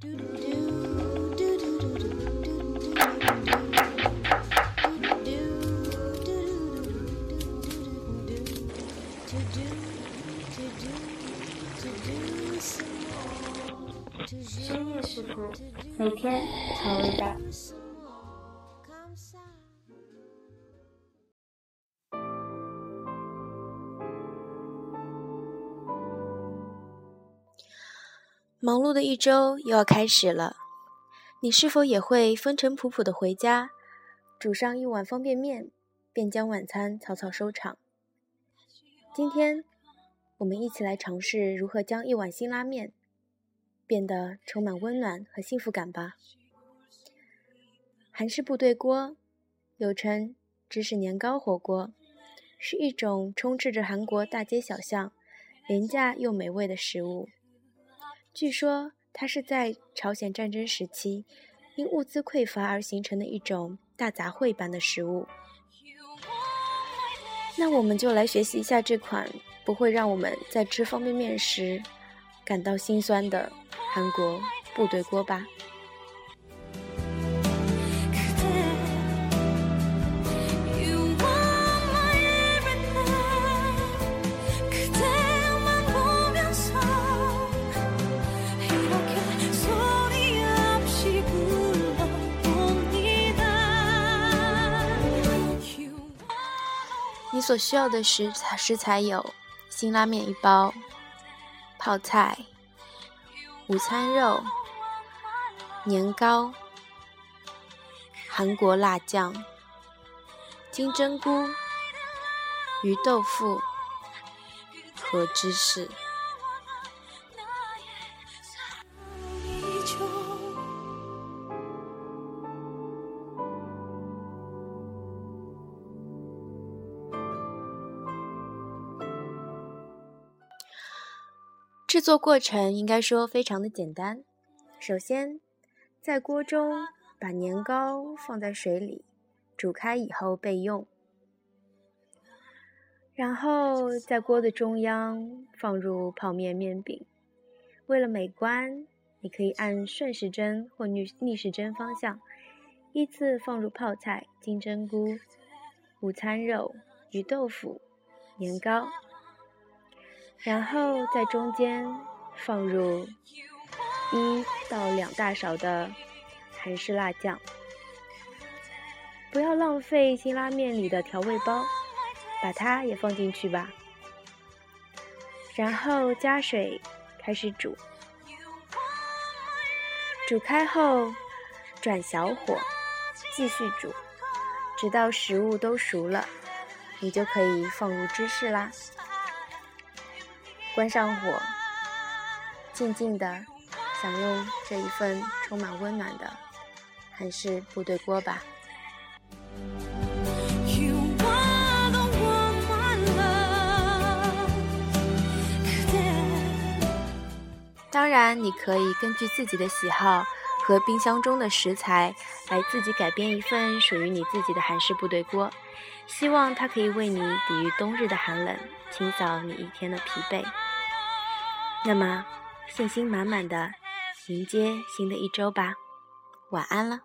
深夜食谱，每天调忙碌的一周又要开始了，你是否也会风尘仆仆的回家，煮上一碗方便面，便将晚餐草草收场？今天，我们一起来尝试如何将一碗辛拉面变得充满温暖和幸福感吧。韩式部队锅，又称芝士年糕火锅，是一种充斥着韩国大街小巷、廉价又美味的食物。据说它是在朝鲜战争时期因物资匮乏而形成的一种大杂烩般的食物。那我们就来学习一下这款不会让我们在吃方便面时感到心酸的韩国部队锅吧。你所需要的食材食材有：辛拉面一包、泡菜、午餐肉、年糕、韩国辣酱、金针菇、鱼豆腐和芝士。制作过程应该说非常的简单。首先，在锅中把年糕放在水里煮开以后备用，然后在锅的中央放入泡面面饼。为了美观，你可以按顺时针或逆逆时针方向依次放入泡菜、金针菇、午餐肉、鱼豆腐、年糕。然后在中间放入一到两大勺的韩式辣酱，不要浪费辛拉面里的调味包，把它也放进去吧。然后加水开始煮，煮开后转小火继续煮，直到食物都熟了，你就可以放入芝士啦。关上火，静静的享用这一份充满温暖的韩式部队锅吧。当然，你可以根据自己的喜好和冰箱中的食材来自己改编一份属于你自己的韩式部队锅。希望它可以为你抵御冬日的寒冷。清扫你一天的疲惫，那么信心满满的迎接新的一周吧。晚安了。